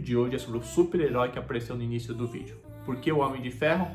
de hoje é sobre o super-herói que apareceu no início do vídeo. Por que o Homem de Ferro?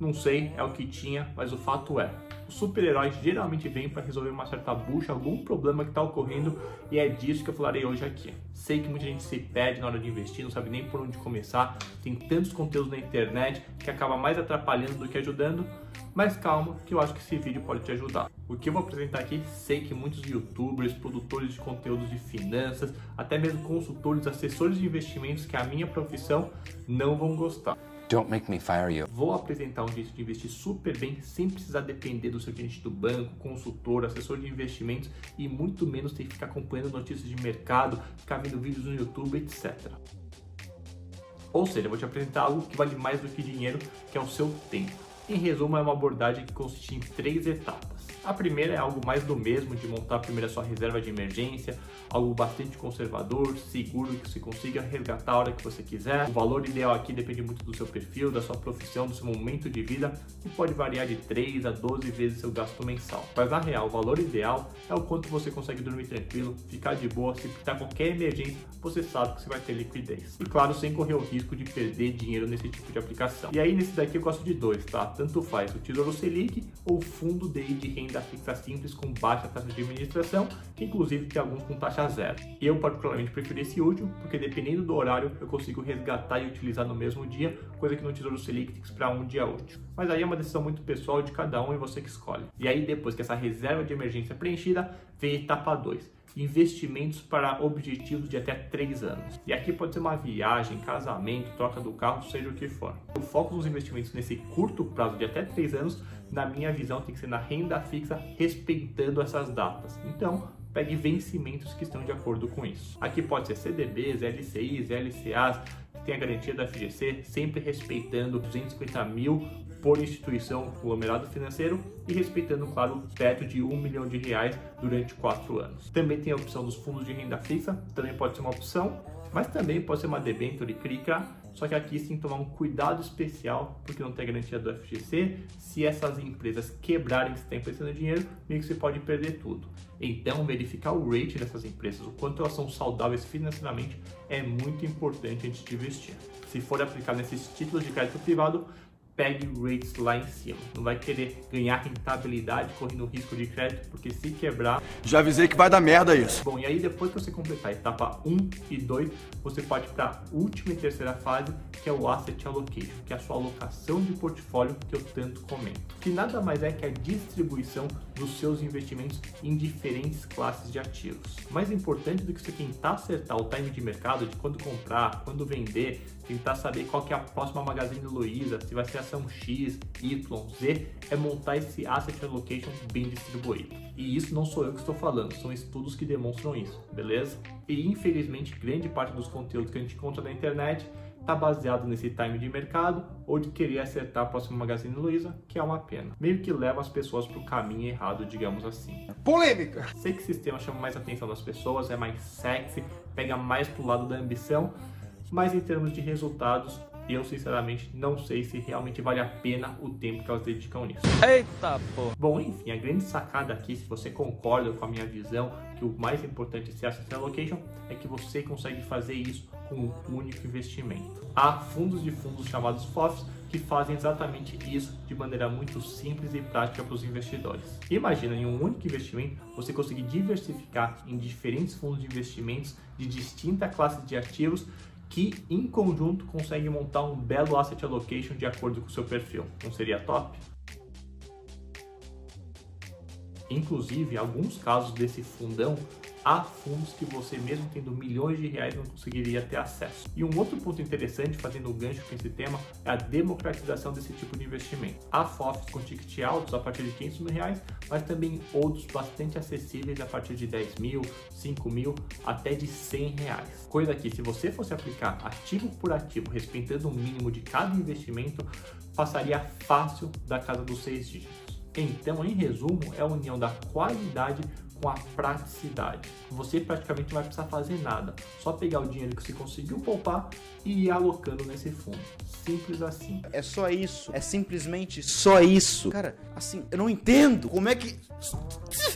Não sei, é o que tinha, mas o fato é, os super-heróis geralmente vêm para resolver uma certa bucha, algum problema que está ocorrendo, e é disso que eu falarei hoje aqui. Sei que muita gente se perde na hora de investir, não sabe nem por onde começar, tem tantos conteúdos na internet que acaba mais atrapalhando do que ajudando, mas calma, que eu acho que esse vídeo pode te ajudar. O que eu vou apresentar aqui, sei que muitos youtubers, produtores de conteúdos de finanças, até mesmo consultores, assessores de investimentos, que é a minha profissão, não vão gostar. Don't make me fire you. Vou apresentar um jeito de investir super bem, sem precisar depender do seu cliente do banco, consultor, assessor de investimentos e muito menos ter que ficar acompanhando notícias de mercado, ficar vendo vídeos no YouTube, etc. Ou seja, eu vou te apresentar algo que vale mais do que dinheiro, que é o seu tempo. Em resumo, é uma abordagem que consiste em três etapas. A primeira é algo mais do mesmo, de montar primeiro a sua reserva de emergência, algo bastante conservador, seguro, que você consiga resgatar a hora que você quiser. O valor ideal aqui depende muito do seu perfil, da sua profissão, do seu momento de vida e pode variar de 3 a 12 vezes seu gasto mensal. Mas na real, o valor ideal é o quanto você consegue dormir tranquilo, ficar de boa, se pintar qualquer emergência, você sabe que você vai ter liquidez. E claro, sem correr o risco de perder dinheiro nesse tipo de aplicação. E aí nesse daqui eu gosto de dois, tá? Tanto faz o Tesouro Selic ou fundo DI de renda renda fixa simples com baixa taxa de administração, que inclusive tem alguns com taxa zero. Eu particularmente prefiro esse último, porque dependendo do horário eu consigo resgatar e utilizar no mesmo dia, coisa que no Tesouro Selic tem que esperar um dia útil. Mas aí é uma decisão muito pessoal de cada um e você que escolhe. E aí depois que essa reserva de emergência é preenchida, vem etapa 2 investimentos para objetivos de até 3 anos. E aqui pode ser uma viagem, casamento, troca do carro, seja o que for. O foco dos investimentos nesse curto prazo de até 3 anos, na minha visão, tem que ser na renda fixa, respeitando essas datas. Então, pegue vencimentos que estão de acordo com isso. Aqui pode ser CDBs, LCIs, LCAs, que tem a garantia da FGC, sempre respeitando 250 mil por instituição conglomerado financeiro e respeitando, claro, o teto de 1 milhão de reais durante 4 anos. Também tem a opção dos fundos de renda fixa, também pode ser uma opção, mas também pode ser uma debenture CRICA, só que aqui sim tomar um cuidado especial, porque não tem garantia do FGC. Se essas empresas quebrarem, se está emprestando dinheiro, meio que você pode perder tudo. Então, verificar o rate dessas empresas, o quanto elas são saudáveis financeiramente, é muito importante antes de investir. Se for aplicar nesses títulos de crédito privado, pegue rates lá em cima. Não vai querer ganhar rentabilidade correndo risco de crédito, porque se quebrar. Já avisei que vai dar merda isso. Bom, e aí depois que você completar a etapa 1 e 2, você pode ir para a última e terceira fase, que é o Asset Allocation, que é a sua alocação de portfólio que eu tanto comento. Que nada mais é que a distribuição dos seus investimentos em diferentes classes de ativos. Mais importante do que você tentar acertar o time de mercado de quando comprar, quando vender, tentar saber qual que é a próxima Magazine Luiza, se vai ser ação X, Y, Z, é montar esse asset allocation bem distribuído. E isso não sou eu que estou falando, são estudos que demonstram isso, beleza? E infelizmente, grande parte dos conteúdos que a gente encontra na internet está baseado nesse time de mercado ou de querer acertar a próxima Magazine Luiza, que é uma pena. Meio que leva as pessoas para o caminho errado, digamos assim. Polêmica! Sei que o sistema chama mais atenção das pessoas, é mais sexy, pega mais pro lado da ambição, mas em termos de resultados, eu sinceramente não sei se realmente vale a pena o tempo que elas dedicam nisso. Eita pô! Bom, enfim, a grande sacada aqui, se você concorda com a minha visão, que o mais importante é ser asset allocation, é que você consegue fazer isso com um único investimento. Há fundos de fundos chamados FOFs que fazem exatamente isso de maneira muito simples e prática para os investidores. Imagina em um único investimento você conseguir diversificar em diferentes fundos de investimentos de distinta classe de ativos que em conjunto consegue montar um belo asset allocation de acordo com o seu perfil. Não seria top? Inclusive, alguns casos desse fundão há fundos que você mesmo tendo milhões de reais não conseguiria ter acesso. E um outro ponto interessante, fazendo o gancho com esse tema, é a democratização desse tipo de investimento. Há FOFs com ticket altos a partir de 500 mil reais, mas também outros bastante acessíveis a partir de 10 mil, 5 mil, até de 100 reais. Coisa que se você fosse aplicar ativo por ativo, respeitando o mínimo de cada investimento, passaria fácil da casa dos seis dígitos. Então, em resumo, é a união da qualidade com a praticidade. Você praticamente não vai precisar fazer nada, só pegar o dinheiro que você conseguiu poupar e ir alocando nesse fundo. Simples assim. É só isso, é simplesmente só isso. Cara, assim, eu não entendo como é que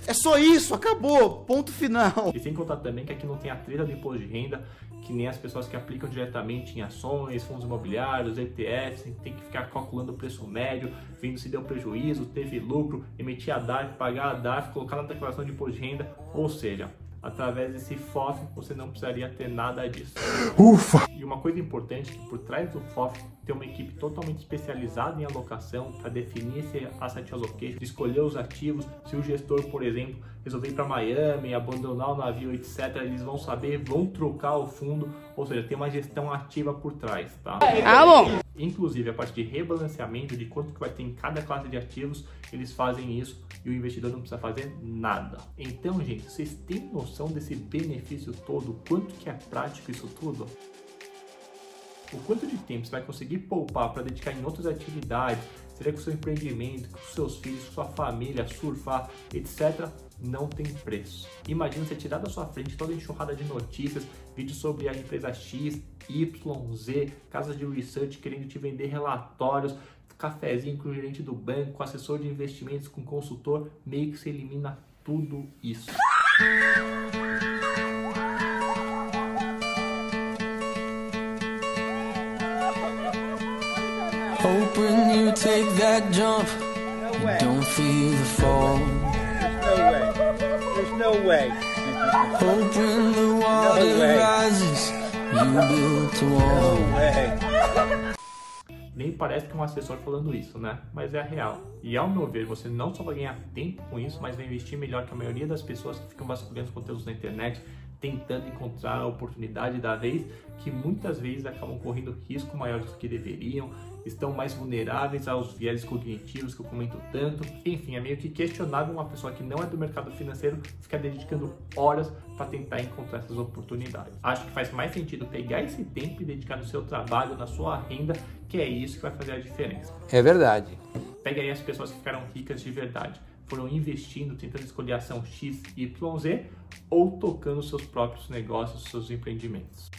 É só isso, acabou, ponto final. E sem contar também que aqui não tem a treta do imposto de renda, que nem as pessoas que aplicam diretamente em ações, fundos imobiliários, ETFs, tem que ficar calculando o preço médio, vendo se deu prejuízo, teve lucro, emitir a DARF, pagar a DARF, colocar na declaração de imposto de renda, ou seja, através desse FOF você não precisaria ter nada disso. Ufa! E uma coisa importante que por trás do FOF tem uma equipe totalmente especializada em alocação para definir esse asset allocation, escolher os ativos. Se o gestor, por exemplo, resolver ir para Miami, abandonar o navio, etc., eles vão saber, vão trocar o fundo, ou seja, tem uma gestão ativa por trás, tá? Ah, bom. Inclusive, a parte de rebalanceamento de quanto que vai ter em cada classe de ativos, eles fazem isso e o investidor não precisa fazer nada. Então, gente, vocês têm noção desse benefício todo? Quanto que é prático isso tudo? O quanto de tempo você vai conseguir poupar para dedicar em outras atividades, seja com seu empreendimento, com seus filhos, sua família, surfar, etc., não tem preço. Imagina você tirar da sua frente toda a enxurrada de notícias, vídeos sobre a empresa X, Y, Z, casas de research querendo te vender relatórios, cafezinho com o gerente do banco, com assessor de investimentos, com consultor, meio que você elimina tudo isso. That jump, you don't feel the fall. There's no way. There's no way. Hoping the water way. rises, you built a No wall. way. Nem parece que é um assessor falando isso, né? Mas é a real. E ao meu ver, você não só vai ganhar tempo com isso, mas vai investir melhor que a maioria das pessoas que ficam vasculhando os conteúdos na internet, tentando encontrar a oportunidade da vez, que muitas vezes acabam correndo risco maiores do que deveriam, estão mais vulneráveis aos viés cognitivos que eu comento tanto. Enfim, é meio que questionável uma pessoa que não é do mercado financeiro ficar dedicando horas para tentar encontrar essas oportunidades. Acho que faz mais sentido pegar esse tempo e dedicar no seu trabalho, na sua renda, que é isso que vai fazer a diferença. É verdade. Pega aí as pessoas que ficaram ricas de verdade. Foram investindo, tentando escolher ação X, Y, Z ou tocando seus próprios negócios, seus empreendimentos.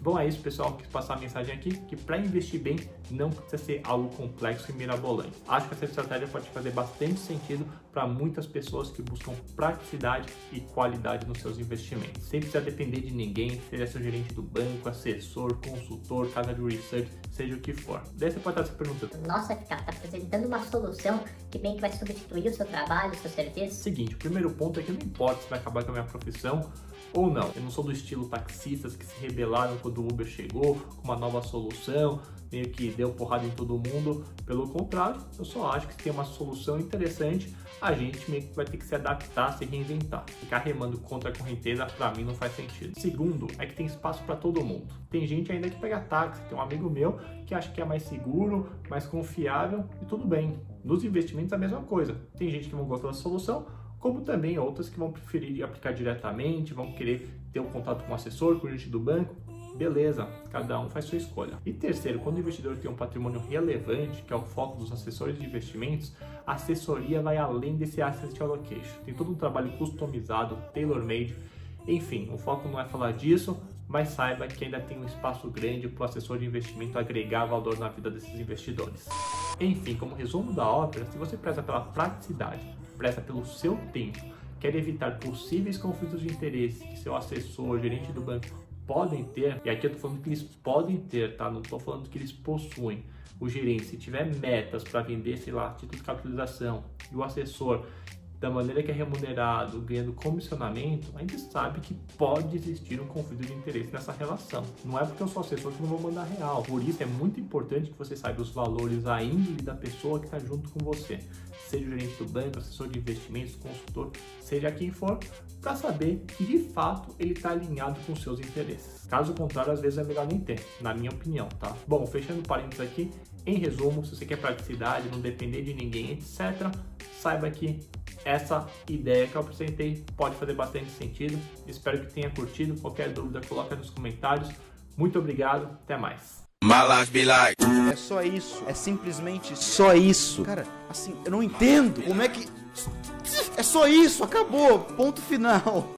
Bom, é isso, pessoal. Quis passar a mensagem aqui que para investir bem não precisa ser algo complexo e mirabolante. Acho que essa estratégia pode fazer bastante sentido para muitas pessoas que buscam praticidade e qualidade nos seus investimentos. Sem precisar depender de ninguém, seja seu gerente do banco, assessor, consultor, casa de research, seja o que for. Daí você pode estar se perguntando: Nossa, cara, tá apresentando uma solução que bem que vai substituir o seu trabalho, o seu serviço. Seguinte, o primeiro ponto é que não importa se vai acabar com a minha profissão ou não. Eu não sou do estilo taxistas que se rebelaram quando o Uber chegou com uma nova solução, meio que deu porrada em todo mundo. Pelo contrário, eu só acho que se tem uma solução interessante, a gente meio que vai ter que se adaptar, se reinventar. Ficar remando contra a correnteza, pra mim, não faz sentido. Segundo, é que tem espaço para todo mundo. Tem gente ainda que pega táxi, tem um amigo meu que acha que é mais seguro, mais confiável e tudo bem. Nos investimentos, a mesma coisa. Tem gente que não gosta da solução, como também outras que vão preferir aplicar diretamente, vão querer ter um contato com o assessor, com o gerente do banco. Beleza, cada um faz sua escolha. E terceiro, quando o investidor tem um patrimônio relevante, que é o foco dos assessores de investimentos, a assessoria vai além desse asset allocation. Tem todo um trabalho customizado, tailor-made. Enfim, o foco não é falar disso, mas saiba que ainda tem um espaço grande para o assessor de investimento agregar valor na vida desses investidores. Enfim, como resumo da ópera, se você preza pela praticidade, preza pelo seu tempo, quer evitar possíveis conflitos de interesse que seu assessor, gerente do banco podem ter, e aqui eu tô falando que eles podem ter, tá? Não tô falando que eles possuem. O gerente, se tiver metas para vender, sei lá, título de capitalização, e o assessor da maneira que é remunerado, ganhando comissionamento, a gente sabe que pode existir um conflito de interesse nessa relação. Não é porque eu sou assessor que não vou mandar real. Por isso é muito importante que você saiba os valores, a índole da pessoa que está junto com você. Seja o gerente do banco, assessor de investimentos, consultor, seja quem for, para saber que de fato ele está alinhado com seus interesses. Caso contrário, às vezes é melhor nem ter, na minha opinião, tá? Bom, fechando parênteses aqui, em resumo, se você quer praticidade, não depender de ninguém, etc., saiba que essa ideia que eu apresentei pode fazer bastante sentido. Espero que tenha curtido. Qualquer dúvida, coloca nos comentários. Muito obrigado, até mais. My life be like. É só isso. É simplesmente só isso. Cara, assim, eu não entendo como é que. É só isso, acabou. Ponto final.